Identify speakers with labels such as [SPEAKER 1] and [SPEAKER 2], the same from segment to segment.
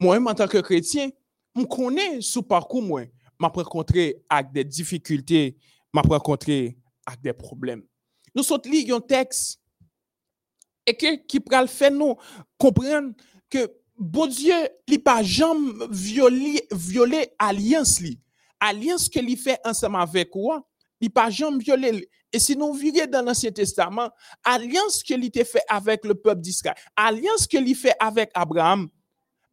[SPEAKER 1] moi-même en tant que chrétien, je connais ce parcours, moi, m'a rencontré avec des difficultés, m'a rencontré avec des problèmes. Nous sommes lire un texte et que, qui peut faire nous comprendre que bon Dieu, il pas jamais violé, violé alliance li. Alliance que il fait ensemble avec quoi? Il pas jamais violé. Et si nous virions dans l'Ancien Testament, alliance que il fait avec le peuple d'Israël, alliance que il fait avec Abraham,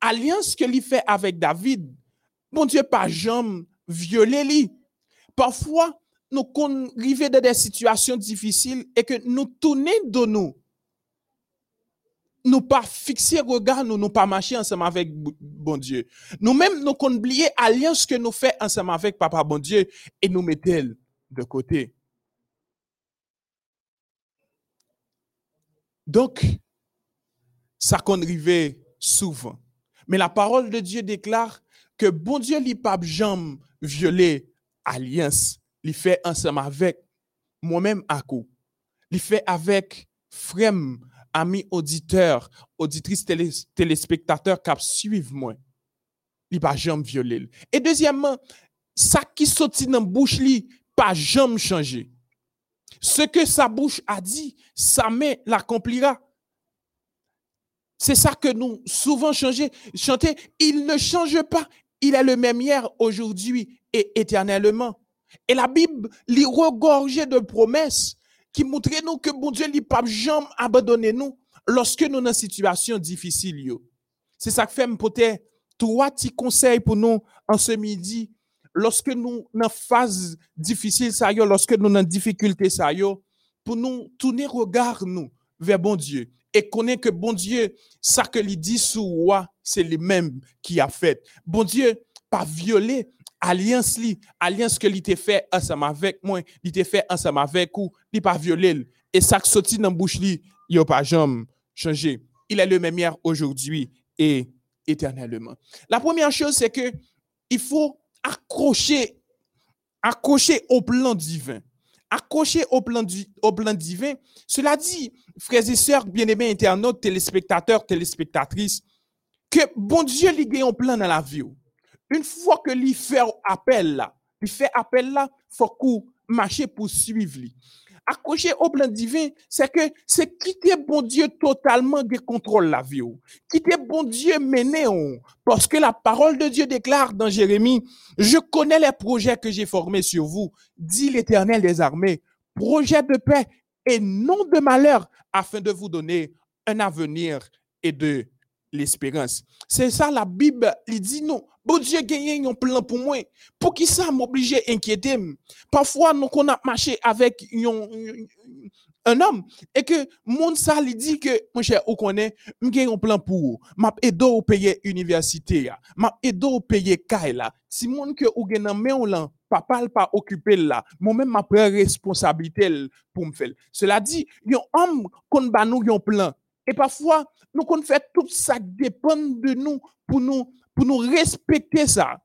[SPEAKER 1] alliance que il fait avec David, bon Dieu pas jamais violé li. Parfois, nous arrivons dans des situations difficiles et que nous tournons de nous. Nous pas fixer regard, nous nous pas marcher ensemble avec bon Dieu. Nous-mêmes, nous oublier l'alliance que nous faisons ensemble avec Papa bon Dieu et nous mettons de côté. Donc, ça qu'on souvent. Mais la parole de Dieu déclare que bon Dieu n'a pas jamais violé alliance. Il fait ensemble avec moi-même à coup. Il fait avec frères, amis auditeurs, auditrices, téléspectateurs qui suivent moi. Il pas jamais violé. Et deuxièmement, ça qui sortit dans bouche li pas jamais changé. Ce que sa bouche a dit, sa main l'accomplira. C'est ça que nous souvent chanter. chanter. Il ne change pas. Il est le même hier, aujourd'hui et éternellement. Et la Bible lui regorgeait de promesses qui montraient nous que bon Dieu n'a pas jamais abandonné nous lorsque nous sommes dans une situation difficile. C'est ça que fait peut-être trois petits conseils pour nous en ce midi. Lorsque nous en phase difficile, ça lorsque nous en difficulté, ça pour nous tourner regard nous vers bon Dieu et connaître que bon Dieu, ça que lui dit sous roi, c'est lui-même qui a fait. Bon Dieu, pas violé alliance li, alliance que lui t'a fait ensemble avec moi, il t'a fait ensemble avec ou, il pas violé. Et ça qui sorti dans bouche li, il pas jamais changé. Il est le même hier aujourd'hui et éternellement. La première chose c'est que il faut accrocher accrocher au plan divin. Accrocher au plan, au plan divin. Cela dit, frères et sœurs, bien-aimés internautes, téléspectateurs, téléspectatrices, que bon Dieu lui a un plan dans la vie. Une fois que lui fait appel là, il fait appel là, faut qu'on marche pour suivre lui. Accrocher au plan divin, c'est que c'est quitter bon Dieu totalement de contrôle la vie. Quitter bon Dieu mener. Parce que la parole de Dieu déclare dans Jérémie, je connais les projets que j'ai formés sur vous, dit l'éternel des armées, projets de paix et non de malheur, afin de vous donner un avenir et de l'espérance. C'est ça la Bible, il dit non. Bon Dieu gagne un plan pour moi. Pour qui ça m'oblige à inquiéter? Parfois, nous qu'on a marché avec un homme et que mon ça lui dit que mon cher ou connaît m'gagne un plan pour m'a aidé au payer université m'a aidé au payer caille là si mon que ou gagne mais là papa pas occupé là moi même ma prend responsabilité pour me faire cela dit un homme qu'on ba nous un plan et parfois, nous qu'on fait tout ça dépend de nous pour nous, pour nous respecter ça.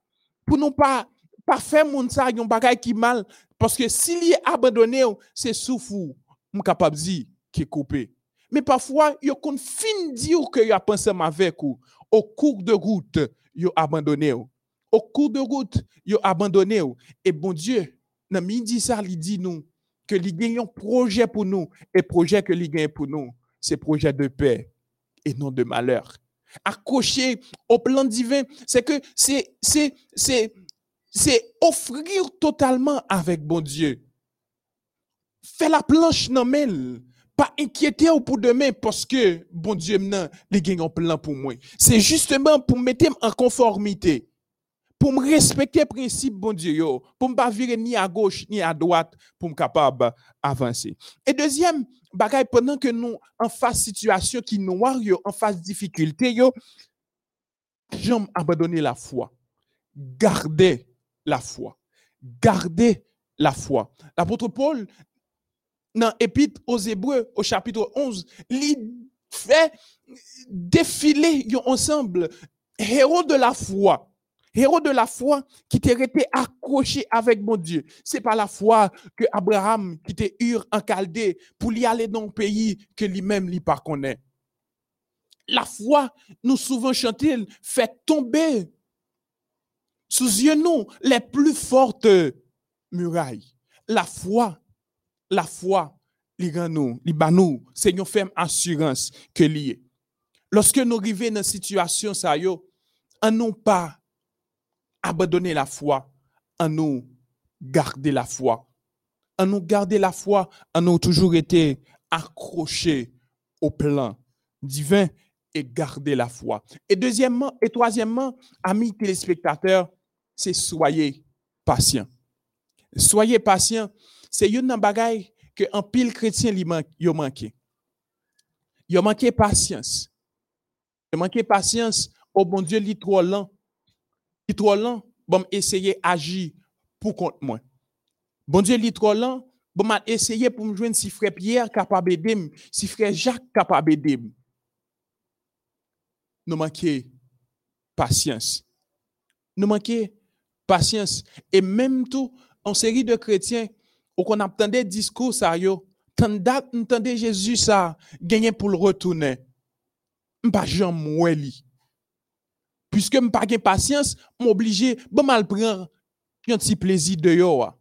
[SPEAKER 1] Pour nous pas, pas faire mon ça, un bagage qui mal. Parce que s'il est abandonné, c'est souffou, mon capable de dire qui est coupé. Mais parfois, il qu'on fin dire que a pensé avec vous. Au cours de route, il abandonné. Au cours de route, il abandonné. Et bon Dieu, dans midi ça, il dit nous que un projet pour nous et projet que il gagne pour nous c'est projet de paix et non de malheur. Accrocher au plan divin, c'est que c'est, c'est, c'est, c'est offrir totalement avec bon Dieu. Faire la planche non pas inquiéter pour demain parce que bon Dieu maintenant les gagne en plan pour moi. C'est justement pour mettre en conformité pour me respecter principe bon Dieu pour me pas virer ni à gauche ni à droite pour me capable avancer. Et deuxième pendant que nous en face situation qui noire en face difficulté yo jamais abandonner la foi. Gardez la foi. Gardez la foi. L'apôtre Paul dans l'épître aux Hébreux au chapitre 11, il fait défiler ensemble héros de la foi héros de la foi qui t'est resté accroché avec mon Dieu. C'est pas la foi que Abraham qui t'est eu en Chaldée pour y aller dans un pays que lui-même lui pas connaît. La foi, nous souvent chantons, fait tomber sous yeux nous les plus fortes murailles. La foi, la foi, les nous, les nous, c'est une ferme assurance que lié. Lorsque nous arrivons dans une situation, ça y en nous pas abandonner la foi, en nous garder la foi. En nous garder la foi, en nous toujours été accrochés au plan divin et garder la foi. Et deuxièmement, et troisièmement, amis téléspectateurs, c'est soyez patients. Soyez patients. C'est une bagaille que un pile chrétien lui manqué. Il manqué patience. Il manqué patience. Oh bon Dieu, il trop lent. Trop lent. Bon, essayer d'agir pour contre moi. Bon Dieu, trop lent. Bon, m'a essayé pour me joindre si frère Pierre capable d'aider, si frère Jacques capable d'aider nous manquons patience. Nous manquons patience. Et même tout, en série de chrétiens, où on attendait discours, ça yo, entendait Jésus ça, gagner pour le retourner. M'pas jamais Piske m pa gen pasyans, m oblije, ba bon mal pran yon ti plezi de yo wa.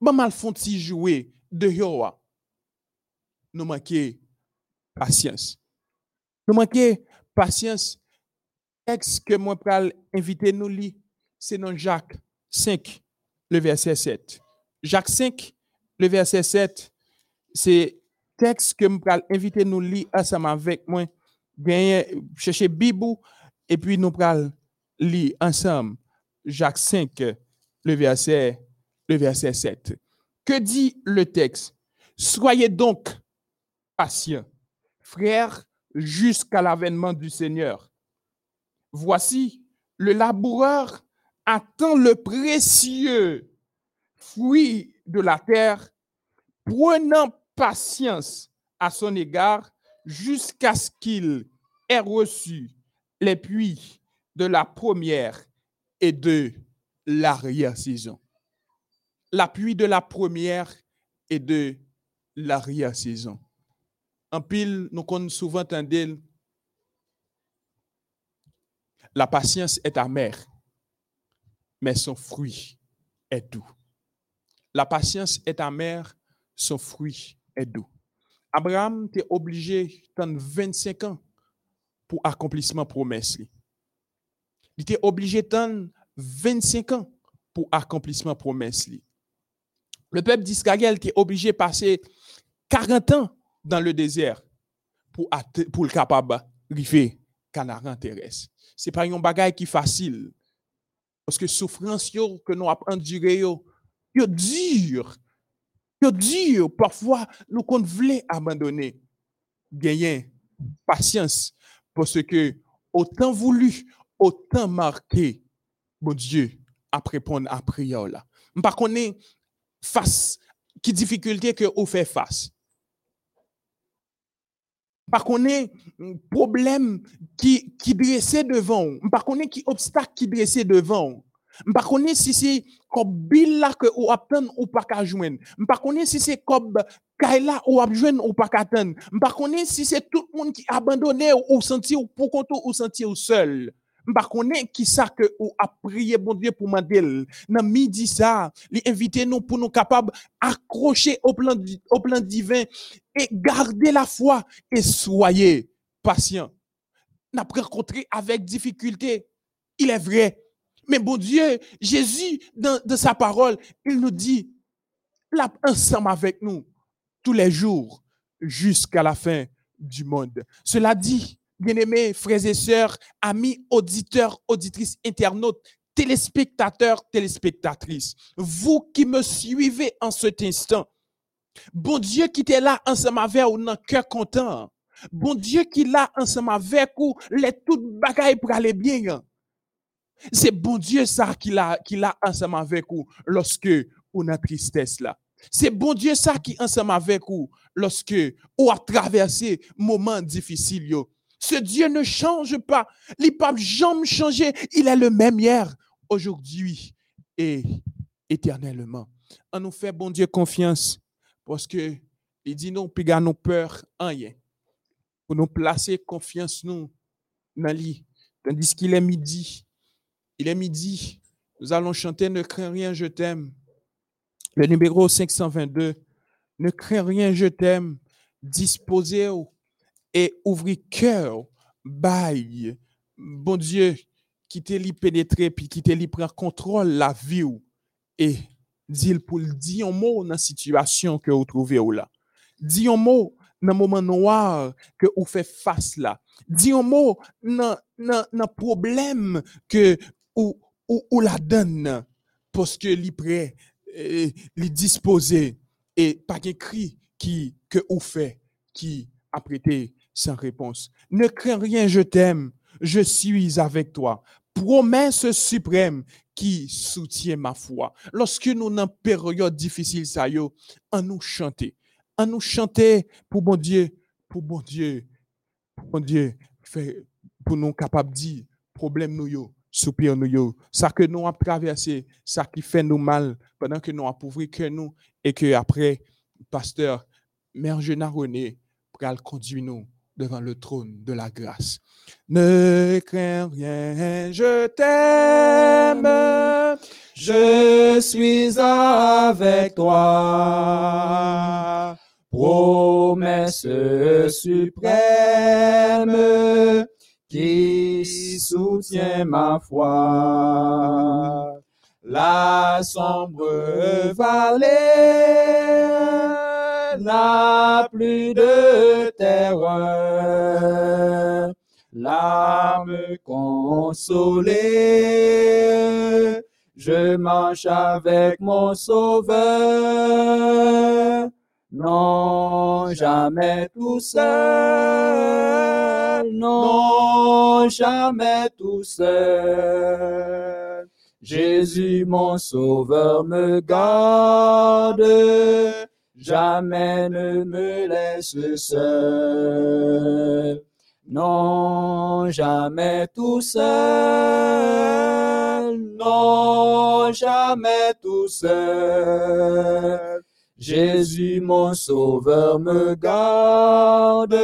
[SPEAKER 1] Ba mal fon ti jowe de yo wa. Nou manke pasyans. Nou manke pasyans. Tekst ke mwen pral invite nou li, se nan Jacques 5, le verset 7. Jacques 5, le verset 7, se tekst ke mwen pral invite nou li asama vek mwen genye, cheche bibou, et puis nous pral lire ensemble Jacques 5, le verset, le verset 7. Que dit le texte? Soyez donc patients, frères, jusqu'à l'avènement du Seigneur. Voici, le laboureur attend le précieux fruit de la terre, prenant patience à son égard jusqu'à ce qu'il ait reçu les puits de la première et de l'arrière-saison. L'appui de la première et de l'arrière-saison. En pile, nous connaissons souvent entendu la patience est amère, mais son fruit est doux. La patience est amère, son fruit est doux. Abraham était obligé d'attendre 25 ans pour accomplissement promesse. Il était obligé d'attendre 25 ans pour accomplissement promesse. Le peuple d'Israël était obligé de passer 40 ans dans le désert pour, pour le capable de Canaran terrestre c'est pas un bagage qui facile. Parce que souffrance que nous avons enduré yo, yo. Parfois, nous qu'on abandonner. Gagner patience. Parce que autant voulu, autant marqué, mon Dieu, à répondre à prière là. Par contre, face, qui difficulté que vous fait face par connaît problème qui qui dressait devant, par connaît qui obstacle qui dressait devant. Par connaît si c'est comme bill là que ou attend ou pas qu'à joindre. Par connaît si c'est comme kaila ou joindre ou qu'à attendre. Par connaît si c'est tout le monde qui abandonné ou senti ou pour compte ou senti ou seul. Par connaît qui ça que ou a prié bon Dieu pour mandel. Dans midi ça, les inviter nous pour nous capables accrocher au plan au plan divin et gardez la foi et soyez patient. N'a rencontré avec difficulté. Il est vrai. Mais bon Dieu, Jésus, dans, sa parole, il nous dit, là, ensemble avec nous, tous les jours, jusqu'à la fin du monde. Cela dit, bien-aimés frères et sœurs, amis, auditeurs, auditrices, internautes, téléspectateurs, téléspectatrices, vous qui me suivez en cet instant, Bon Dieu qui était là ensemble avec vous dans cœur content. Bon Dieu qui là ensemble avec vous, les toutes bagailles pour aller bien. C'est bon Dieu ça qui l'a qui ensemble avec vous lorsque on a tristesse là. C'est bon Dieu ça qui ensemble avec vous lorsque on a traversé moments difficiles Ce Dieu ne change pas. Il peut jamais changer. Il est le même hier, aujourd'hui et éternellement. On nous fait bon Dieu confiance parce que il dit non, puis nous peur en rien. Pour nous placer confiance nous
[SPEAKER 2] Nali, tandis qu'il est midi. Il est midi. Nous allons chanter Ne crains rien, je t'aime. Le numéro 522. Ne crains rien, je t'aime. Disposez et ouvrez cœur, bail. Bon Dieu, qui t'est li pénétrer, puis qui t'est li prendre contrôle la vie et dit pour dire un mot dans la situation que vous trouvez là. Dis un mot dans le moment noir que vous faites face là. Dis un mot dans le problème que vous, ou, la donne parce que li prêt, li disposé et pas écrit qui que vous fait qui a prêté sans réponse. Ne crains rien, je t'aime, je suis avec toi. Promesse suprême qui soutient ma foi. Lorsque nous, dans période difficile, ça y en nous chanter. En nous chanter pour bon Dieu, pour bon Dieu, pour bon Dieu, pour nous capables de dire, problème nous yo, soupir nous ça que nous avons traversé, ça qui fait nous mal, pendant que nous appauvris que nous, et que après, pasteur, Mère Genard René, pour conduire nous devant le trône de la grâce. Ne crains rien, je t'aime, je suis avec toi. Promesse suprême qui soutient ma foi. La sombre vallée n'a plus de terreur. L'âme consolée, je marche avec mon sauveur. Non, jamais tout seul. Non, jamais tout seul. Jésus, mon sauveur, me garde jamais ne me laisse seul. Non, jamais tout seul. Non, jamais tout seul. Jésus, mon sauveur, me garde.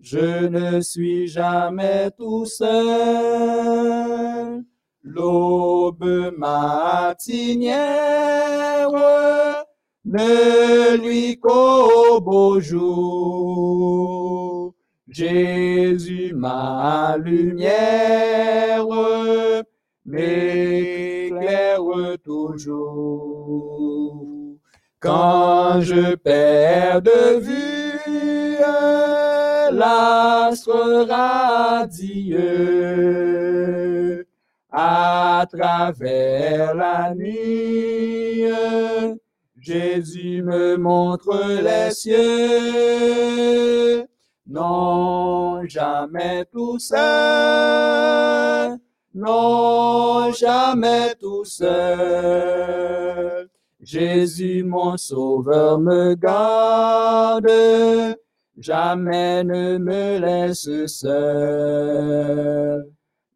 [SPEAKER 2] Je ne suis jamais tout seul. L'aube matinière ne lui qu'au beau jour. Jésus, ma lumière, m'éclaire toujours. Quand je perds de vue l'astre radieux à travers la nuit, Jésus me montre les cieux. Non, jamais tout seul. Non, jamais tout seul. Jésus, mon sauveur, me garde. Jamais ne me laisse seul.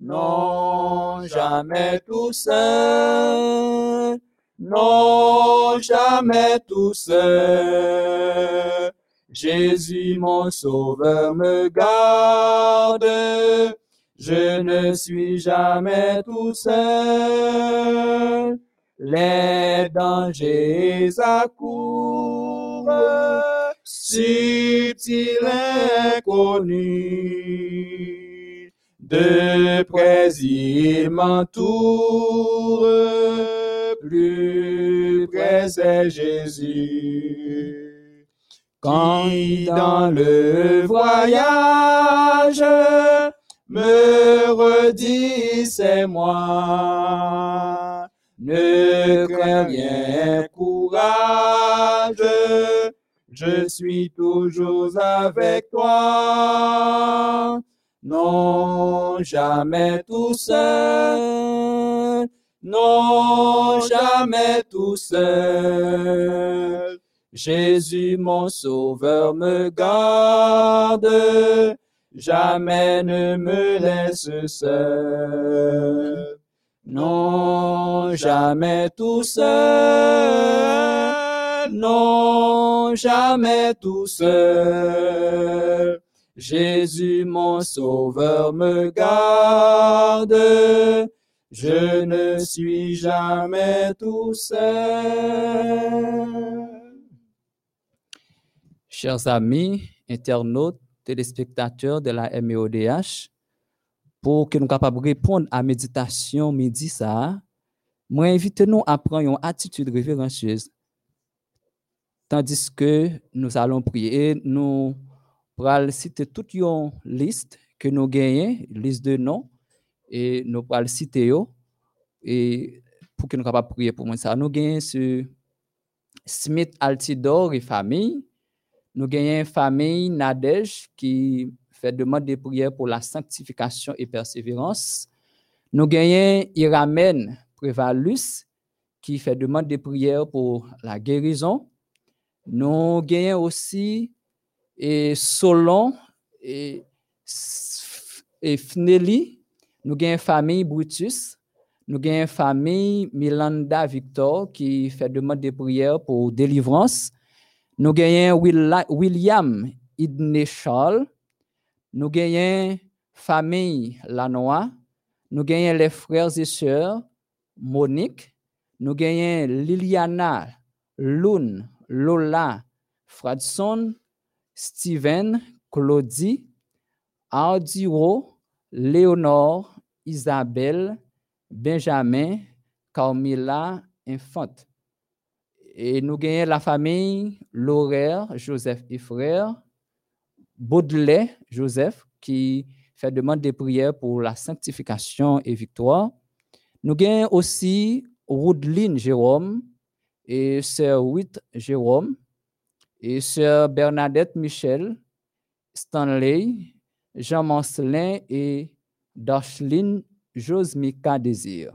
[SPEAKER 2] Non, jamais tout seul non jamais tout seul. Jésus mon sauveur me garde, je ne suis jamais tout seul. Les dangers accourent, subtils inconnus, de près ils m'entourent plus près c'est Jésus. Quand dans le voyage me redit c'est moi, ne crains rien, courage, je suis toujours avec toi. Non, jamais tout seul non jamais tout seul. Jésus mon sauveur me garde, jamais ne me laisse seul. Non, jamais tout seul, non, jamais tout seul. Jésus mon sauveur me garde, je ne suis jamais tout seul. Chers amis, internautes, téléspectateurs de la MEODH, pour que nous capables de répondre à la méditation midi moi invite nous à prendre une attitude révérencieuse. Tandis que nous allons prier, nous allons citer toute une liste que nous gagnons, liste de noms, et nous allons citer et pour que nous de prier pour moi ça. Nous gagnons ce Smith Altidor et famille. Nous gagnons famille Nadej qui fait demande de prière pour la sanctification et persévérance. Nous gagnons Iramen Prévalus qui fait demande de prière pour la guérison. Nous gagnons aussi et Solon et, et Fnelli. Nous gagnons famille Brutus. Nous gagnons famille Milanda Victor qui fait demande de prière pour délivrance. Nous gagnons William Idnechal nous gagnons famille Lanois, nous gagnons les frères et sœurs Monique, nous gagnons Liliana, Lune, Lola, Fradson, Steven, Claudie, Ardiro, Léonore, Isabelle, Benjamin, Carmilla, Infante. Et nous gagnons la famille Laurère, Joseph et frères, Baudelaire Joseph, qui fait demande de prière pour la sanctification et victoire. Nous avons aussi Woodline Jérôme et Sœur Witt Jérôme et Sœur Bernadette Michel, Stanley, Jean Mancelin et Dashlyn Josmika Désir.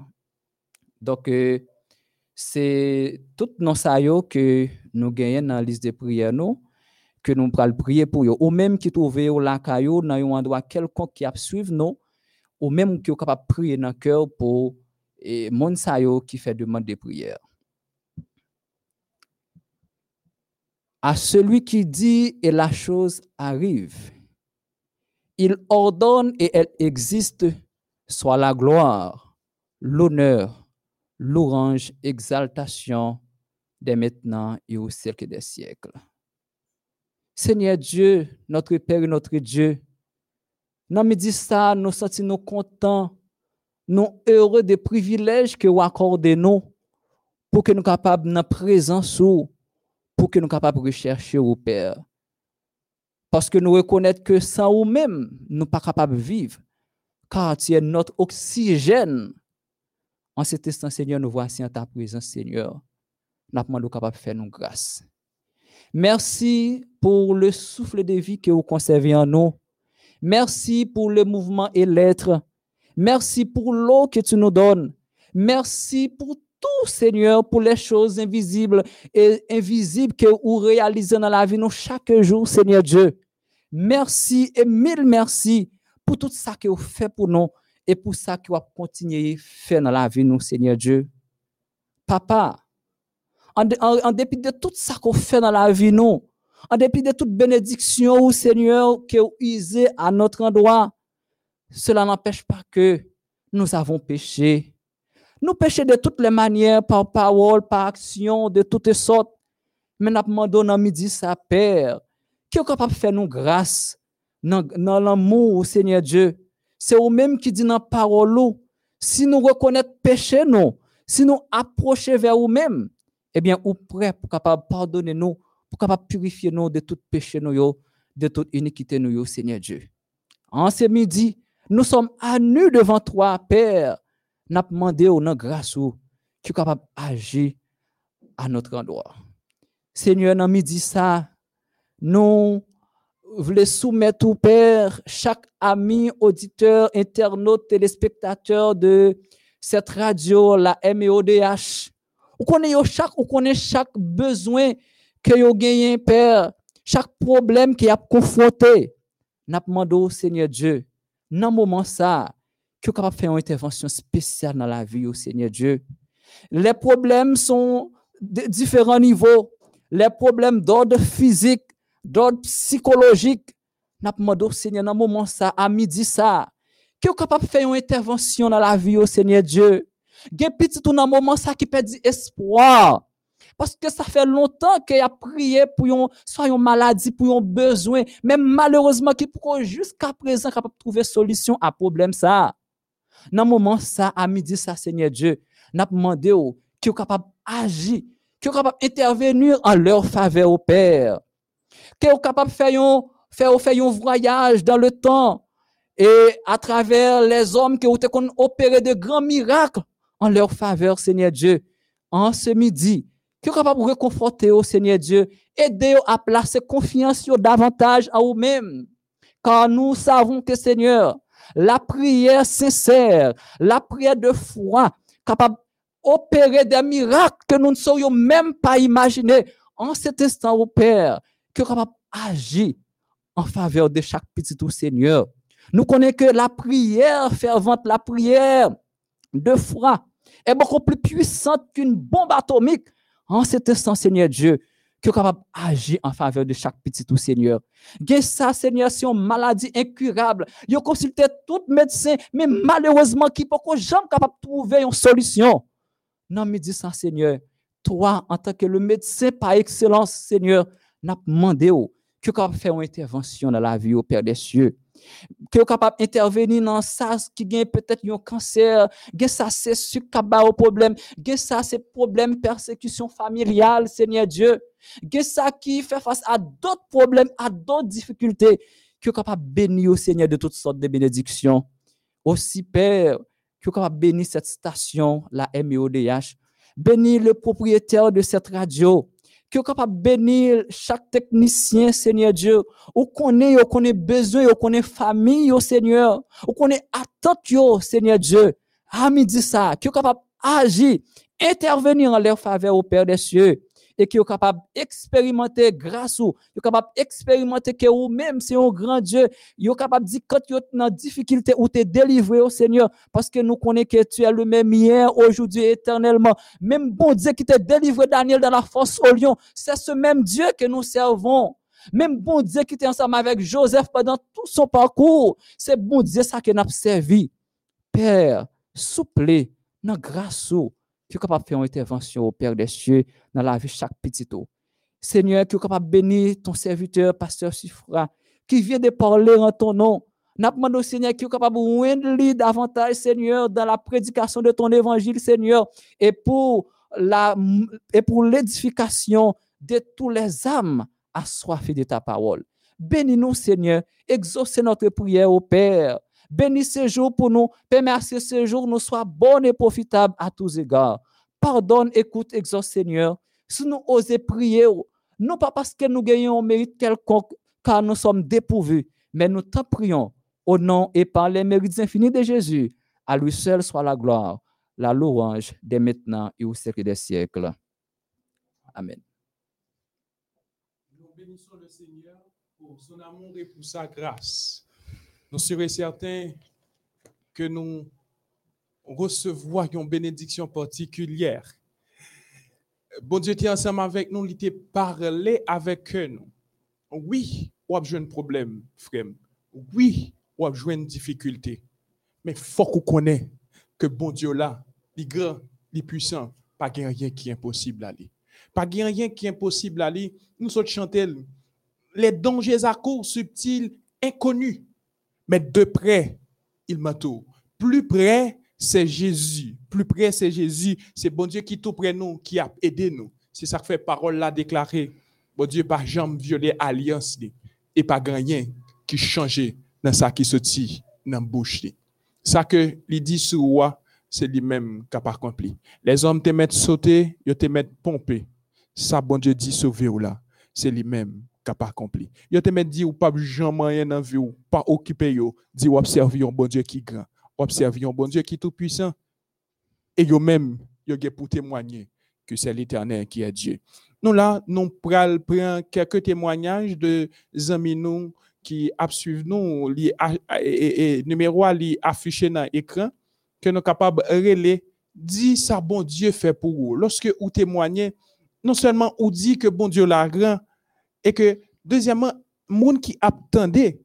[SPEAKER 2] Donc, euh, c'est tout nos que nous gagnons dans la liste de prières. Nous que nous pourrons prier pour eux, ou même qui trouvent au la caillou dans un endroit quelconque qui a suivre nous, ou même qui est capable de prier dans le cœur pour et mon qui fait demande de prière. À celui qui dit et la chose arrive, il ordonne et elle existe, soit la gloire, l'honneur, l'orange, exaltation dès maintenant et au siècle des siècles. Seigneur Dieu, notre Père et notre Dieu, nous me dit ça, nous sentons contents, nous heureux des privilèges que vous accordez nous pour que nous capables de présence pour que nous soyons capables de rechercher au Père. Parce que nous reconnaissons que sans vous-même, nous ne sommes pas capables de vivre, car tu es notre oxygène. En cet instant, Seigneur, nous voici en ta présence, Seigneur. Nous sommes capables de faire nos grâces. Merci pour le souffle de vie que vous conservez en nous. Merci pour le mouvement et l'être. Merci pour l'eau que tu nous donnes. Merci pour tout, Seigneur, pour les choses invisibles et invisibles que vous réalisez dans la vie nous chaque jour, Seigneur Dieu. Merci et mille merci pour tout ça que vous faites pour nous et pour ça que vous continuez à faire dans la vie nous, Seigneur Dieu. Papa, en, dépit de tout ça qu'on fait dans la vie, nous, en dépit de toute bénédiction, au Seigneur, que vous usez à notre endroit, cela n'empêche pas que nous avons péché. Nous péchons de toutes les manières, par parole, par action, de toutes sortes. Mais nous demandons dans midi Père, qui est capable de faire nous grâce dans, l'amour au Seigneur Dieu? C'est vous-même qui dit dans la parole, si nous reconnaissons péché, nous, si nous approchons vers vous-même, eh bien, ou prêt pour capable pardonner nous, pour capable purifier nous de tout péché nous, de toute iniquité nous, Seigneur Dieu. En ce midi, nous sommes à nu devant toi, Père. Avons demandé au nom grâce où tu es capable d'agir à notre endroit. Seigneur, dans midi ça, nous voulons soumettre au Père chaque ami, auditeur, internaute, téléspectateur de cette radio, la MEODH. On connaît chaque, connaît chaque besoin que vous gagné, Père, chaque problème qui a confronté. N'a demandé au Seigneur Dieu, dans moment ça, que capable faire une intervention spéciale dans la vie au Seigneur Dieu. Les problèmes sont de différents niveaux. Les problèmes d'ordre physique, d'ordre psychologique, N'a demandé au Seigneur dans moment ça, à midi ça, que capable de faire une intervention dans la vie au Seigneur Dieu. Gen petit tout dans moment ça qui perdit espoir. Parce que ça fait longtemps qu'il a prié pour yon, une maladie, pour un besoin, mais malheureusement qui pour jusqu'à présent capable de trouver solution à problème ça. Dans moment ça, à midi ça, Seigneur Dieu, n'a demandé au qui est capable d'agir, qui est capable d'intervenir en leur faveur au Père, est capable de faire un, faire, faire un voyage dans le temps et à travers les hommes qui ont opéré de grands miracles en leur faveur, Seigneur Dieu, en ce midi, qui est capable de réconforter au Seigneur Dieu, aider à placer confiance davantage à vous-même. Car nous savons que, Seigneur, la prière sincère, la prière de foi, capable d'opérer des miracles que nous ne saurions même pas imaginer en cet instant au Père, qui est capable d'agir en faveur de chaque petit Seigneur. Nous connaissons que la prière fervente, la prière de foi est beaucoup plus puissante qu'une bombe atomique en cet instant, Seigneur Dieu, qui est capable d'agir en faveur de chaque petit tout Seigneur. Gain ça, Seigneur, c'est une maladie incurable. Ont consulté tout médecin, mais malheureusement, qui peut jamais capable de trouver une solution. Non, mais dis ça, Seigneur. Toi, en tant que le médecin par excellence, Seigneur, n'a demandé que capable de faire une intervention dans la vie au Père des cieux qui est capable d'intervenir dans ça qui gagne peut-être un cancer, gagne ça c'est ce au problème, gagne ça c'est problème persécution familiale, Seigneur Dieu, gagne ça qui fait face à d'autres problèmes, à d'autres difficultés, qui est capable bénir au Seigneur de toutes sortes de bénédictions. Aussi Père, qui est capable bénir cette station, la MEODH, bénir le propriétaire de cette radio, qui est capable de bénir chaque technicien, Seigneur Dieu. Ou connaît, ou connaît besoin, ou connaît famille, au Seigneur. Ou connaît attente, Seigneur Dieu. Ah, dit ça, qui est capable d'agir, intervenir en leur faveur au Père des cieux et qui est capable d'expérimenter grâce ou, qui est capable d'expérimenter que ou même c'est un grand Dieu, est capable de dire quand tu es dans difficulté ou tu es délivré au Seigneur parce que nous connaissons que tu es le même hier, aujourd'hui, éternellement. Même bon Dieu qui t'a délivré Daniel dans la force au lion, c'est ce même Dieu que nous servons. Même bon Dieu qui était ensemble avec Joseph pendant tout son parcours, c'est bon Dieu ça que nous avons servi. Père, souple, dans grâce qui est capable de faire une intervention au Père des cieux dans la vie de chaque petit homme. Seigneur, qui est capable de bénir ton serviteur, pasteur Sifra, qui vient de parler en ton nom. N'a demandé au Seigneur qui est capable de davantage, Seigneur, dans la prédication de ton évangile, Seigneur, et pour la, et pour l'édification de tous les âmes assoiffées de ta parole. Bénis-nous, Seigneur, exaucez notre prière au Père. Bénis ce jour pour nous. Permets que ce jour nous soit bon et profitable à tous égards. Pardonne, écoute, exauce Seigneur. Si nous osons prier, non pas parce que nous gagnons un mérite quelconque, car nous sommes dépourvus, mais nous t'en prions au nom et par les mérites infinis de Jésus. À lui seul soit la gloire, la louange dès maintenant et au siècle des siècles. Amen.
[SPEAKER 1] Nous bénissons le Seigneur pour son amour et pour sa grâce nous serons certains que nous recevrons une bénédiction particulière. Bon Dieu était ensemble avec nous, il était parlé avec nous. Oui, on a un problème, frère. Oui, on a une difficulté. Mais il faut qu'on connaisse que bon Dieu là, il est grand, il est puissant, pas rien qui est impossible à lui. Pas rien qui est impossible à lui. Nous sommes chanter les dangers à court, subtils, inconnus mais de près, il m'entoure. Plus près, c'est Jésus. Plus près, c'est Jésus. C'est bon Dieu qui tout près nous, qui a aidé nous. C'est ça que fait parole là déclaré. Bon Dieu, pas jamais violé alliance et pas rien qui changeait dans ça qui tire dans la bouche. Ça que il dit sur moi, c'est lui-même qui a accompli. Les hommes te mettent sauter, ils te mettent pomper. Ça, bon Dieu dit sauver là, c'est lui-même pas accompli. Yo te met dit ou pas jamais dans vie ou pas occupé yo, dit ou observer un bon Dieu qui grand, observer un bon Dieu qui tout puissant. Et yo même yo pour témoigner que c'est l'Éternel qui est Dieu. Nous là, nous prenons quelques témoignages de amis nous qui suivent nous li et, numéro li affiché dans l'écran que nous capables de relayer dit ça bon Dieu fait pour vous. Lorsque vous témoignez, non seulement vous dit que bon Dieu l'a grand, et que, deuxièmement, monde qui attendait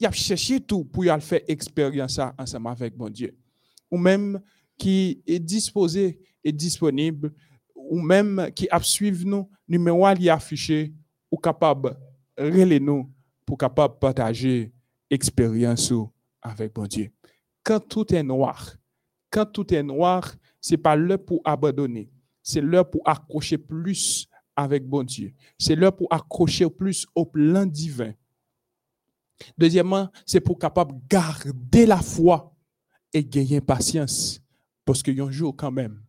[SPEAKER 1] il a cherché tout pour faire expérience ensemble avec bon Dieu. Ou même qui est disposé et disponible, ou même qui a suivi nous, numéro affiché, ou capable de nous pour capable partager expérience avec bon Dieu. Quand tout est noir, quand tout est noir, c'est pas l'heure pour abandonner, c'est l'heure pour accrocher plus avec bon Dieu. C'est l'heure pour accrocher plus au plan divin. Deuxièmement, c'est pour capable garder la foi et gagner patience. Parce qu'il y a un jour quand même,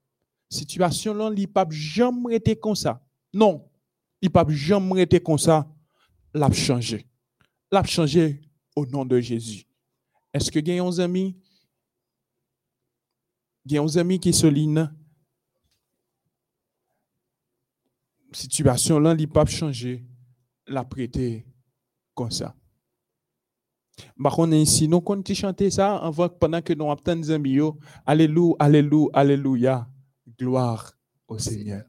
[SPEAKER 1] situation là, il jamais été comme ça. Non, il pas jamais été comme ça. L'a changé. L'a changé au nom de Jésus. Est-ce que y a un ami? Y a un ami qui se situation là, il pas changer, l'a prêté comme ça. Par contre, ici, nous continuons chanter ça pendant que nous attendons les amis. Alléluia, Alléluia, Alléluia. Gloire au Seigneur.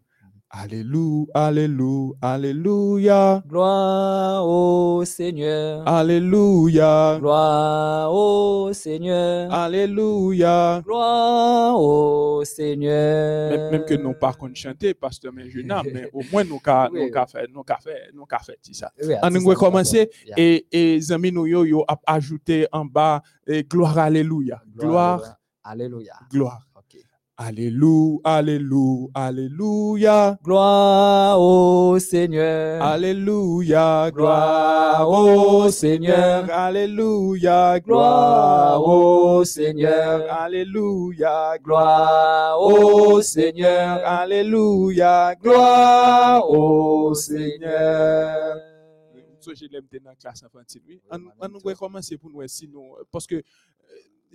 [SPEAKER 1] Alléluia, Alléluia, Alléluia.
[SPEAKER 2] Gloire au Seigneur.
[SPEAKER 1] Alléluia.
[SPEAKER 2] Gloire au Seigneur.
[SPEAKER 1] Alléluia.
[SPEAKER 2] Gloire au Seigneur.
[SPEAKER 1] Même, même que nous pas qu'on chanter, pasteur mais je mais au moins nous nous ca fait nous ca fait nous ca fait ça. On nous commencer et et amis nous yo yo ajouté en bas et gloire alléluia. Gloire
[SPEAKER 2] alléluia.
[SPEAKER 1] Gloire. Alléluia, Alléluia, Alléluia.
[SPEAKER 2] Gloire au Seigneur.
[SPEAKER 1] Alléluia, gloire au Seigneur. Alléluia, gloire au Seigneur. Alléluia, gloire au Seigneur. Alléluia, gloire au Seigneur. Je l'aime dans la classe infantile. On nous commencer pour nous, sinon, parce que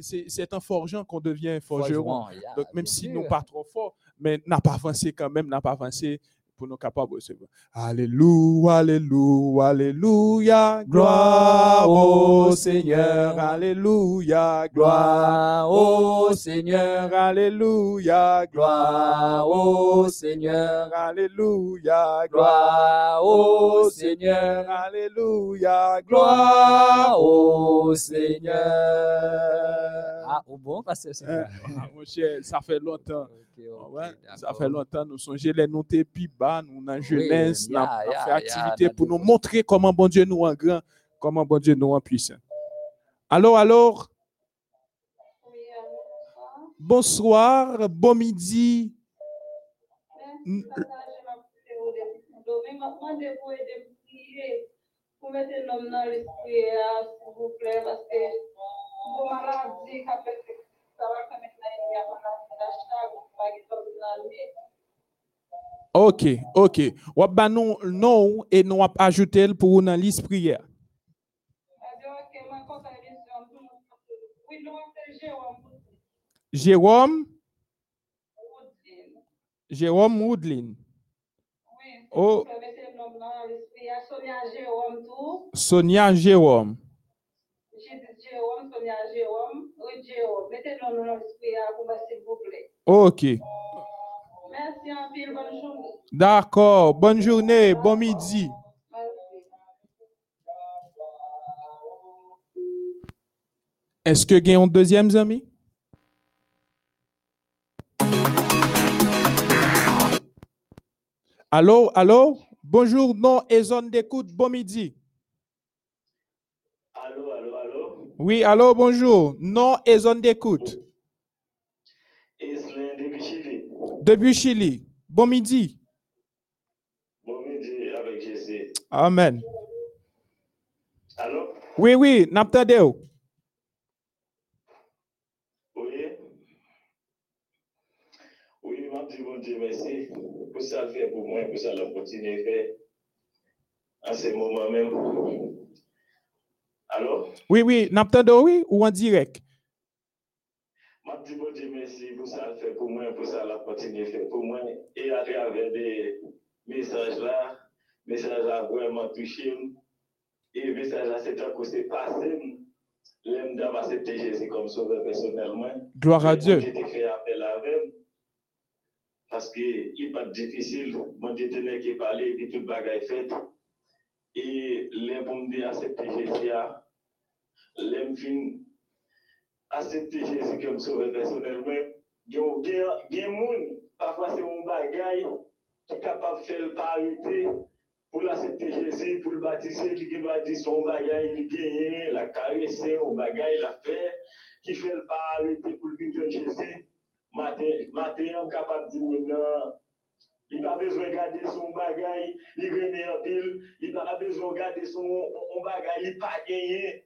[SPEAKER 1] c'est en forgeant qu'on devient forgeron. Donc, même si nous pas trop fort, mais n'a pas avancé quand même, n'a pas avancé pour nous capables de recevoir. Alléluia, Alléluia, Alléluia, gloire au Seigneur, Alléluia, gloire au Seigneur, Alléluia, gloire au Seigneur, Alléluia, gloire au Seigneur, Alléluia, gloire au Seigneur.
[SPEAKER 2] Ah, au bon, parce que
[SPEAKER 1] c'est ça fait longtemps. Ça fait longtemps, nous sommes les notés puis bas, nous, dans jeunesse, nous fait activité pour nous montrer comment bon Dieu nous en grand, comment bon Dieu nous en puissant. Alors, alors, bonsoir, bon midi. L'esprit, Ok, ok. Ou ba non, non et nous a ajouté pour une liste prière. Jérôme? Jérôme Woodlin. Oh. Sonia Jérôme tout. Sonia Jérôme. Ok. Merci en pile, bonne journée. D'accord, bonne journée, bon midi. Est-ce que un deuxième ami? Allô, allô? Bonjour, non, et zone d'écoute, bon midi.
[SPEAKER 3] Allô, allô, allô?
[SPEAKER 1] Oui, allô, bonjour. Non, et zone d'écoute.
[SPEAKER 3] depuis Chili.
[SPEAKER 1] Depuis Chili. Bon midi.
[SPEAKER 3] Bon midi avec Jésus.
[SPEAKER 1] Amen.
[SPEAKER 3] Allô?
[SPEAKER 1] Oui, oui, n'abtadeu.
[SPEAKER 3] Oui. Oui, m'a dit bon Dieu merci pour ça le fait pour moi, pour ça le continuer à faire en ce moment même. Allô?
[SPEAKER 1] Oui, oui, n'abtadeu, oui, ou en direct?
[SPEAKER 3] Dit bon Dieu merci pour ça le fait pour moi, pour ça le continuer à faire pour moi. Et à travers des messages là, messages là vraiment touché. Et message là, c'est un coup, c'est passé. L'aime d'avoir accepté Jésus comme sauveur personnellement.
[SPEAKER 1] Gloire à Dieu.
[SPEAKER 3] J'ai fait appel à elle parce qu'il n'est pas difficile. Mon Dieu tenait qui parler et puis toute bagaille faite. Et l'aime pour me dire accepter Jésus, l'aime fin accepter Jésus comme sauveur personnellement. Il y a des gens, parfois c'est un bagage qui est capable de faire pas arrêter pour l'accepter Jésus, pour le baptiser, qui va dire son bagage, il gagne, la caresser, un bagage, la faire, qui fait le arrêter pour le vivre Jésus. Matin, est capable de dire non. Il n'a pas besoin de garder son bagage, il remet en pile, il n'a pas besoin de garder son bagage, il n'a pas gagné.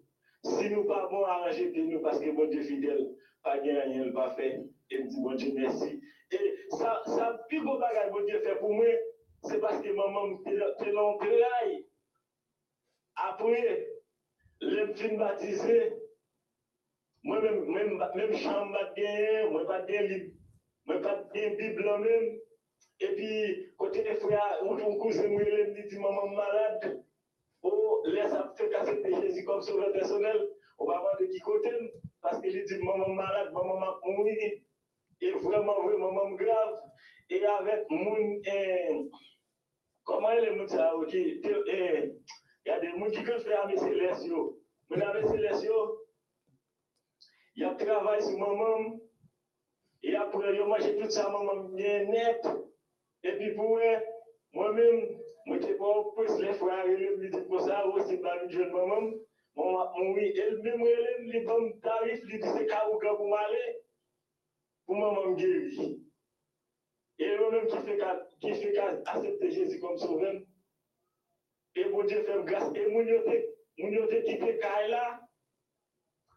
[SPEAKER 3] si nous pas bon arranger nous parce que bon Dieu fidèle, pas rien, il pas fait et me dit, bon Dieu, merci. Et ça, ça, plus beau bagage, bon Dieu, fait pour moi, c'est parce que maman me créé. Après, les films baptisés, moi-même, même, même chambre, je moi, pas de livre, moi, pas de Bible même. Et puis, côté des frères, mon cousin, il me dit, maman malade. Laisse faire casser Jésus comme sauveur personnel. On va voir de qui côté, parce qu'il dit, maman malade, maman m'a mouru et vraiment, vraiment grave. Et avec mon, eh, comment est le ça, ok, il y a des gens qui peuvent faire avec célestes, mais avec célestes, il y a travail sur maman, et après, il mange tout ça, maman bien net, et puis pour moi-même, Mwen te bon, pwes le fwa elem li di konsa, ou se mami joun maman, mwen. Wè el mèm wè elem li bon tarif li di se ka ou ka pou male, pou maman gèri. E yon mèm ki fè ka asepte Jezi kom souven, e bon di fèm gas, e moun yo te kite kay e la,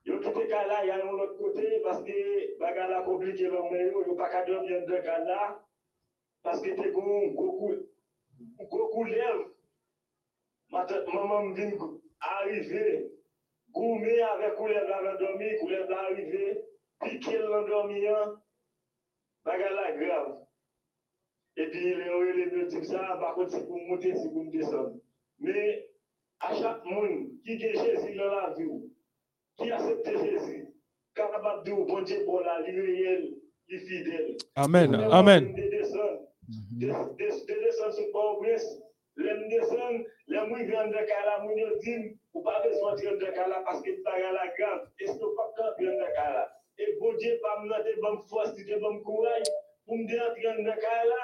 [SPEAKER 3] yo kite kay la yon yon lot kote, paske baga la komplike lòm mè yo, yo pa ka dòm yon dè kay la, paske te kon gokou, lèvres. Maman vient arriver, gourmet avec couleur la dormir, couleur arriver, piquer l'endormir bagala grave. Et puis, les aurait les ça, par contre, c'est pour monter, c'est pour descendre. Mais, à chaque monde qui est Jésus dans la vie, qui accepte Jésus, capable de bon Dieu, pour la vie réelle, il fidèle.
[SPEAKER 1] Amen. Amen.
[SPEAKER 3] De desan sou pa ou bres, lem desan, lem mwen gran dekala, mwen yo din, ou pa beswa gran dekala, paske taga la gran, esko pa kan gran dekala. E bodje pa mwen te bom fos, ti te bom kouay, pou mde an gran dekala,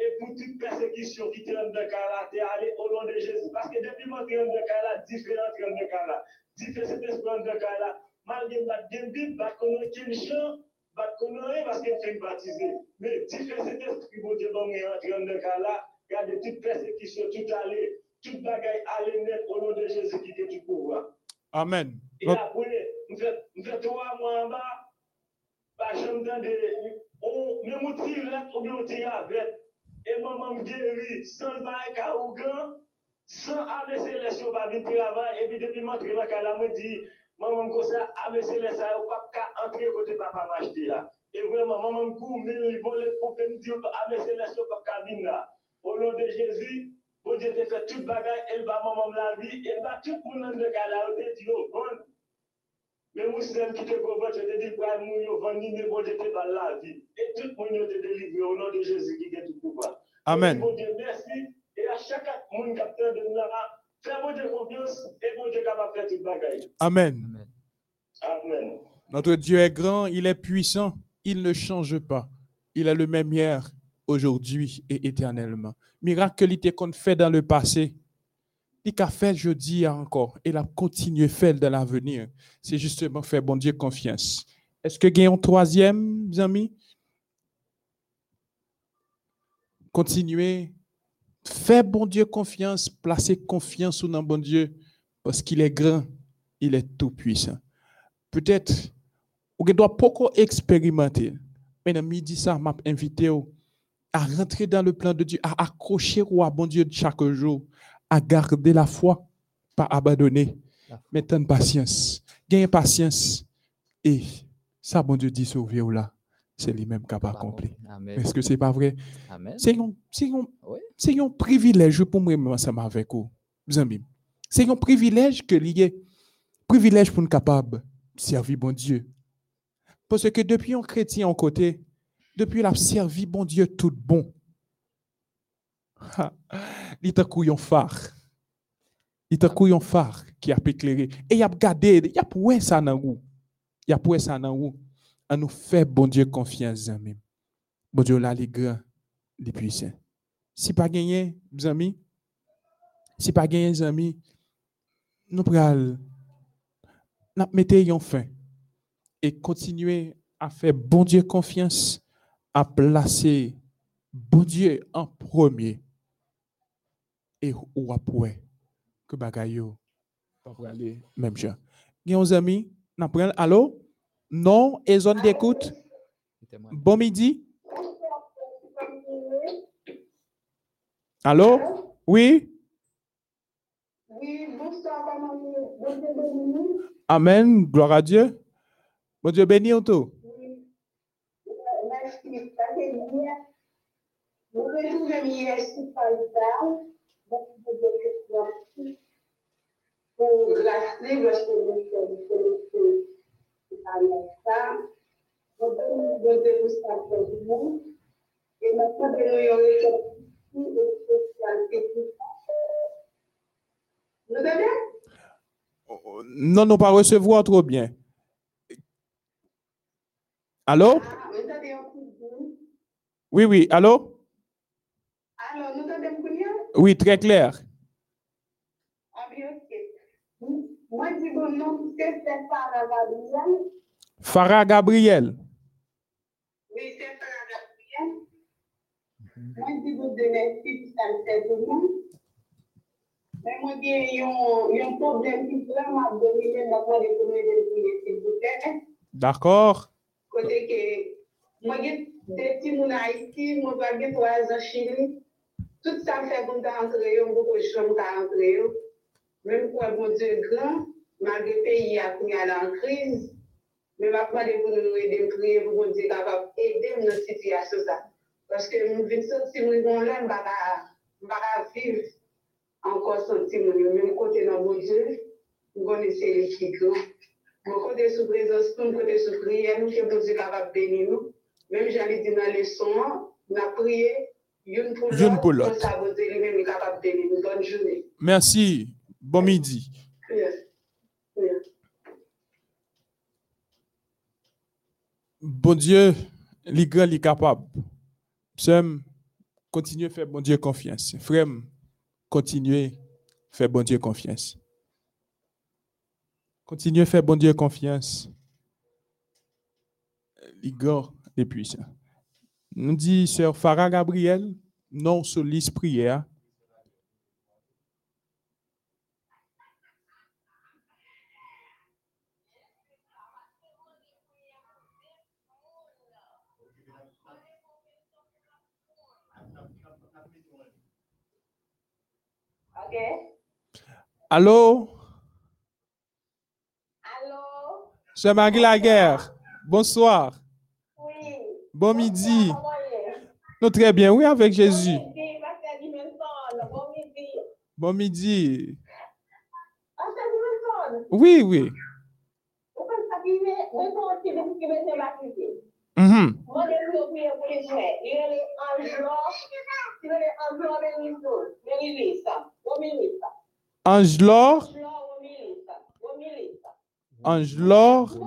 [SPEAKER 3] E pou tout persekisyon ki tren de kala, te ale o lon de Jezu. Paske depi man tren de kala, di fè an tren de kala. Di fè se te spren de kala. Mal gen bat gen bit, bat konon ken chan, Pas connaître parce que tu es baptisé. Mais différent cet esprit, bon Dieu, bon, dans le cas là. Regardez toute persécution, tout aller, toute bagaille aller net au nom de Jésus qui est du pouvoir.
[SPEAKER 1] Amen.
[SPEAKER 3] Et après, je fais trois mois en bas. Pas jamais de. On tire là, ou bien on tire avec. Et maman guérit sans bail carougan, sans choses pas venir travail. Et puis depuis la me dit, maman me ça, ABC les ça, ou pas qu'à entrer côté papa m'acheter là. Et vraiment, maman court, mais il vole pour me dire, ABC les choses pas qu'à venir là. Au nom de Jésus, bon Dieu te fait toute bagaille, elle va maman la vie, elle va tout le monde cas là, on te dit, oh, bon. Mais Muslim qui te convoque, je te dis, quoi, nous, vendu, mais bon, je te parle la vie. Et tout le monde te délivre au nom de Jésus qui est tout pouvoir.
[SPEAKER 1] Amen.
[SPEAKER 3] Bon Dieu, merci. Et à chaque monde capteur de nous là, fais bon Dieu confiance et bon Dieu capable de faire toute bagaille.
[SPEAKER 1] Amen. Notre Dieu est grand, il est puissant, il ne change pas. Il est le même hier, aujourd'hui et éternellement. Miracle qu'on fait dans le passé, il a fait jeudi encore, et a continué à faire dans l'avenir. C'est justement faire bon Dieu confiance. Est-ce que a un troisième, amis? Continuez. Fais bon Dieu confiance, placez confiance dans bon Dieu, parce qu'il est grand, il est tout puissant. Peut-être, on doit beaucoup expérimenter? Mais dans midi, ça m'a invité à rentrer dans le plan de Dieu, à accrocher au bon Dieu chaque jour, à garder la foi, pas abandonner. Mais une patience. Gagne patience. Et ça, bon Dieu dit sauver ou là, c'est lui-même qui a pas accompli. Est-ce que c'est pas vrai? C'est un,
[SPEAKER 2] Oui.
[SPEAKER 1] un privilège pour moi ensemble avec vous. mes amis. C'est un privilège que lié privilège pour nous capable de servir bon Dieu. Parce que depuis un chrétien en côté, depuis la servi bon Dieu tout bon. Il est un phare. Il est un phare qui a éclairé. Et il a regardé, il a poué ça dans vous. Il a poué ça dans vous. À nous faire bon Dieu confiance, amis. Bon Dieu là, les grands, les puissants. Si pas gagné, mes amis, si pas gagné, mes amis, nous pral, nous mettons fin et continuer à faire bon Dieu confiance, à placer bon Dieu en premier et ou après que bagay yo aller même genre. Gen amis, n'a allô? Non, et zone d'écoute. Bon midi. Allô? Oui?
[SPEAKER 4] Oui, bonsoir,
[SPEAKER 1] Amen. Gloire à Dieu. Bon Dieu béni tout.
[SPEAKER 4] Nous avons une spéciale technique. Vous avez
[SPEAKER 1] Non, non, pas recevoir trop bien. Allô? Oui, oui. Allô? Oui, très clair.
[SPEAKER 4] Ah, Farah Gabriel. Oui, c'est Farah Gabriel de merci pour ça, c'est tout le monde. Mais moi, il y a un problème qui vraiment dominé dans le premier de s'il vous plaît.
[SPEAKER 1] D'accord.
[SPEAKER 4] Côté que, moi, j'ai des petits moi, j'ai trois ans Chili. Tout ça fait pour entrer, beaucoup de choses pour entrer. Même pour bon Dieu grand, malgré le pays a pris la crise, mais nous aider, prier pour bon Dieu capable d'aider dans cette situation. ça. Parce que nous venons sortir, nous ne pas vivre encore sortir, nous même côté dans bon Dieu, nous connaissons l'équipe. Mon côté sous présence, tout côté sous prière, nous que bon Dieu capable de bénir nous. Même j'allais dire dans les sons, nous avons prié, une pour l'autre, Dieu lui-même est capable de bénir nous. Bonne journée.
[SPEAKER 1] Merci. Bon midi.
[SPEAKER 4] Yes. Yes.
[SPEAKER 1] Bon Dieu, les grands, les capables. Continuez à faire bon Dieu confiance. Frère, continuez faire bon Dieu confiance. Continuez faire bon Dieu confiance. Les grands, les puissants. Nous dit Sœur Farah Gabriel, non sur prière. Allô?
[SPEAKER 4] Allô?
[SPEAKER 1] Sœur Marie Laguerre, bonsoir.
[SPEAKER 4] Oui.
[SPEAKER 1] Bon midi. Nous très bien, oui, avec Jésus.
[SPEAKER 4] Bon midi, Pasteur Dimension. Bon midi.
[SPEAKER 1] Bon midi.
[SPEAKER 4] Pasteur Dimension.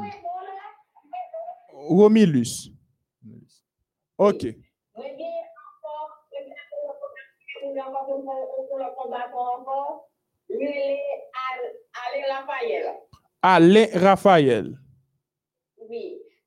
[SPEAKER 1] Oui,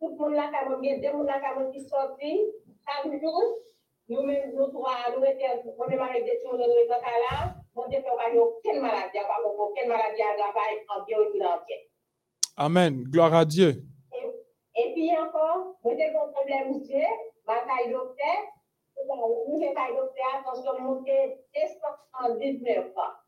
[SPEAKER 4] pour les jouets. Il est en jour. Il est en jour avec les autres. Mais il est ça. Au milieu, ça.
[SPEAKER 1] Ange-Laure,
[SPEAKER 4] Jour au milieu, ça. Au milieu, ça.
[SPEAKER 1] Ange-Laure,
[SPEAKER 4] Oui, bon, là.
[SPEAKER 1] Romilus. OK.
[SPEAKER 4] Oui, bien, encore. Il y a. Lui, il est à Raphaël.
[SPEAKER 1] Alain Raphaël.
[SPEAKER 4] Oui. Après ça, nous avons l'autre encore qui m'a dit, puis encore, il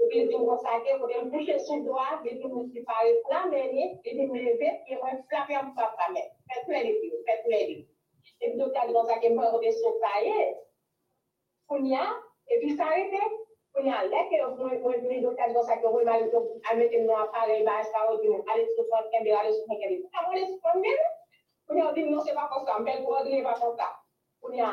[SPEAKER 5] Epi mwen konsake, mwen mouche sou doa, epi mwen si pare plan meni, epi mwen leve, epi mwen flape an pa pa men. Fèt mwen li, fèt mwen li. Epi mwen konsake, mwen mouche sou
[SPEAKER 1] paye, kounya, epi sa
[SPEAKER 5] rete. Kounya, lek, mwen konsake, mwen amete mwen apare, mwen sa ou, mwen ale sou fon kembe, ale sou fon kembe. A mwen le sou fon meni? Kounya, mwen se pa konsa, mwen kounya, mwen se pa konsa. Kounya,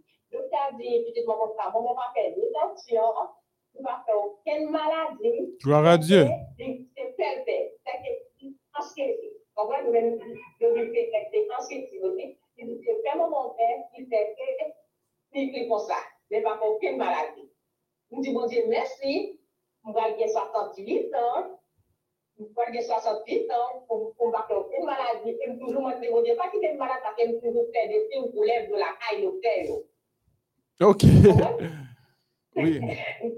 [SPEAKER 5] Le cabinet, petit mon comme ça, bon, on va faire des actions, on va faire aucune maladie.
[SPEAKER 1] Gloire à Dieu.
[SPEAKER 5] C'est parfait. C'est anxiété. On voit le même, le fait que c'est anxiété, ok? Il dit que c'est mon père, il fait que, il fait comme ça, mais pas aucune maladie. Nous disons, bon Dieu, merci, on va gagner 68 ans, Pwede 68 ans, pou mbake ouken maladi, kem toujou mwen se mwen pa ki tem malade, sa kem toujou fè de si ou pou lev de la kay nou fè yo.
[SPEAKER 1] OK. Oui.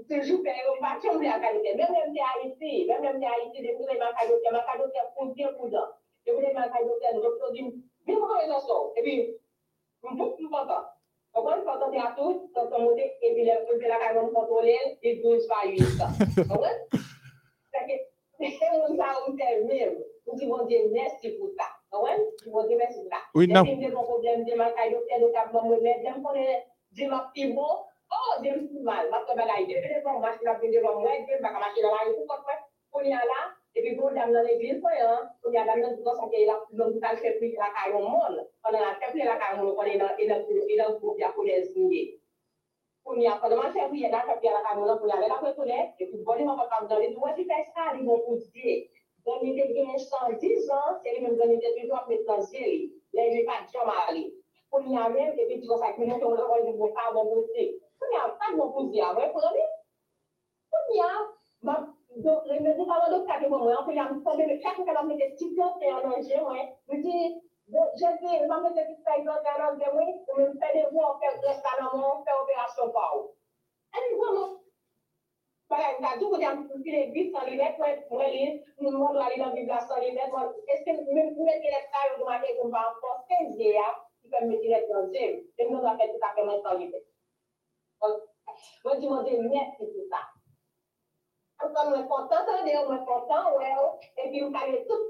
[SPEAKER 5] Toujou fè yo, pa chon mwen akalite. Mwen mwen te Haiti, mwen mwen te Haiti, de pou pou dan. De nou di, son, e pi, pantan. Pantan te atou, ton ton e pi le la kay mwen kontrolen, e 12 pa 8 ans. Mwen? Fè c'est un ça on termine. Nous disons Dieu merci pour ça. Ouais, nous disons Dieu merci pour ça.
[SPEAKER 1] Oui, non.
[SPEAKER 5] Et puis, mon problème de fait bon. Oh, me fait mal. Ma tombe là, Dieu fait bon, marcher la la On y a là, et puis bon quoi hein. Y a dans dans son qu'il a dans la. On a fait plus la caille on a pas de marché puis il y a fait la caille au monde pour y aller la connaître et puis bon il m'a pas dans les doigts qui fait ça, ils vont pour dire Don mi te genye 110 an, se li men don mi te toujours met nan zeli. Le li pa jam ali. Pou ni a men, te pi di kon sa nou te mwen kon di mwen a, bouti a, do, me a je de vou an la li nan bibla san li net, mwen eske mwen mwen ki net kayo do make kon pa an pos 15 ye ya, ki net nan jem, mwen mwen la fet tout ake mwen san li net. Mwen di mwen di mwen si tout sa. An kon mwen kontan san de yo, mwen kontan wè yo, epi mwen kage tout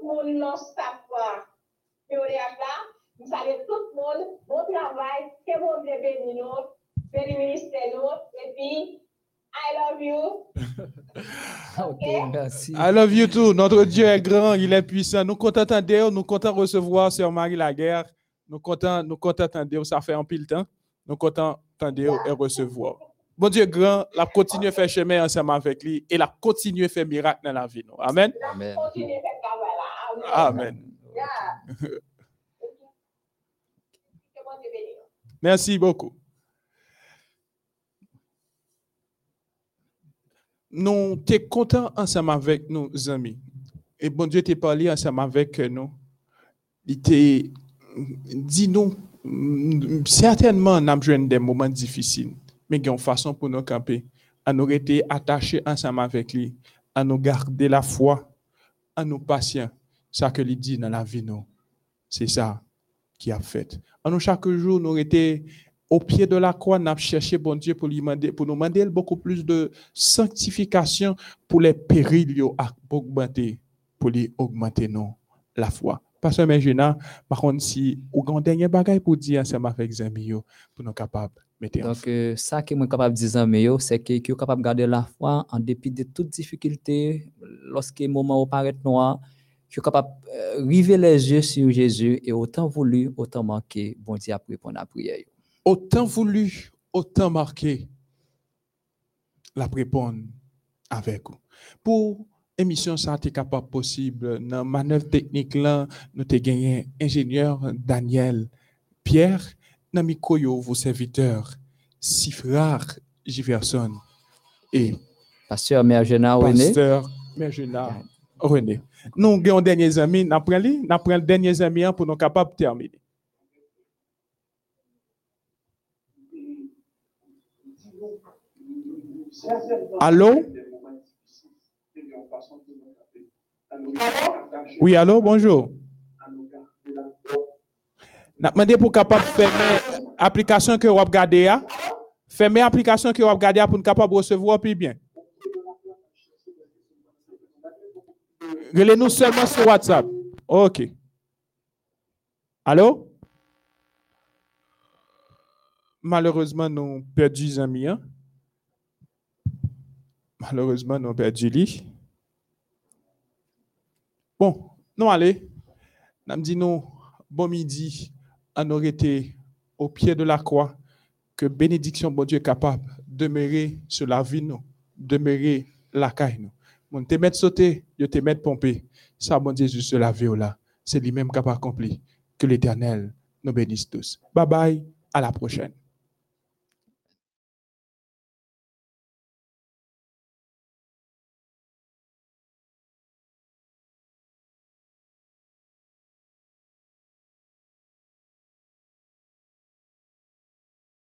[SPEAKER 5] ak la, mwen sale tout moun, bon travay, ke moun brebe ni nou, peri minister nou, epi, I love you.
[SPEAKER 2] Ok, merci.
[SPEAKER 1] I love you too. Notre Dieu est grand, il est puissant. Nous comptons attendre, nous comptons recevoir Sœur Marie Laguerre. Nous comptons, nous comptons attendre, ça fait un pile temps. Nous comptons attendre et recevoir. Bon Dieu grand, la continue à faire chemin ensemble avec lui et la continue à faire miracle dans la vie. nous. Amen.
[SPEAKER 2] Amen.
[SPEAKER 5] Amen.
[SPEAKER 1] Merci beaucoup. Nous sommes contents ensemble avec nos amis. Et bon Dieu t'a parlé ensemble avec nous. Il t'a dit nous, mm, certainement, nous avons joué des moments difficiles, mais il y a une façon pour nous camper, à nous rester attachés ensemble avec lui, à nous garder la foi, à nous patients. Ça que lui dit dans la vie, nous. C'est ça qui a fait. En nous, chaque jour, nous étions au pied de la croix, avons cherché bon Dieu pour, lui demander, nous demander beaucoup plus de sanctification pour les périls augmenter, pour lui augmenter non, la foi. Pasteur Mergena, par contre, si vous avez un dernier bagage pour dire ensemble avec les amis pour nous capables mettre
[SPEAKER 2] Donc, euh, ça que moi capable de dire, yo, c'est que que yo capable de garder la foi en dépit de toutes difficultés, lorsque le moment paraît noir, que capable de river les yeux sur Jésus et autant voulu, autant manqué, bon Dieu a répondre à la prière.
[SPEAKER 1] autant voulu, autant marqué, la répondre avec vous. Pour émission ça t'es capable possible dans manœuvre technique là nous t'ai gagné ingénieur Daniel Pierre dans vos serviteurs Sifrar Giverson et
[SPEAKER 2] Pasteur Mergena René,
[SPEAKER 1] pasteur Mergena René. Nous avons derniers amis, nous prenons les nous prenons les derniers amis hein, pour nous capables de terminer. Allô? Oui, allô, bonjour. N'a demandé pour capable fermer application que vous regardez. Fermer application que vous regardez pour capable recevoir plus bien. Relez-nous seulement sur WhatsApp. OK. Allô? Malheureusement, nous les amis. hein? Malheureusement, nous perdu lui. Bon, nous allez. Nous dit nous, bon midi, on aurait été au pied de la croix, que bénédiction, bon Dieu, capable de demeurer sur la vie, nous, demeurer la caille, nous. Mon te mettre sauter, je te mettre pomper. Ça, bon Dieu, juste la vie, là. C'est lui-même qui a accompli. Que l'éternel nous bénisse tous. Bye bye, à la prochaine.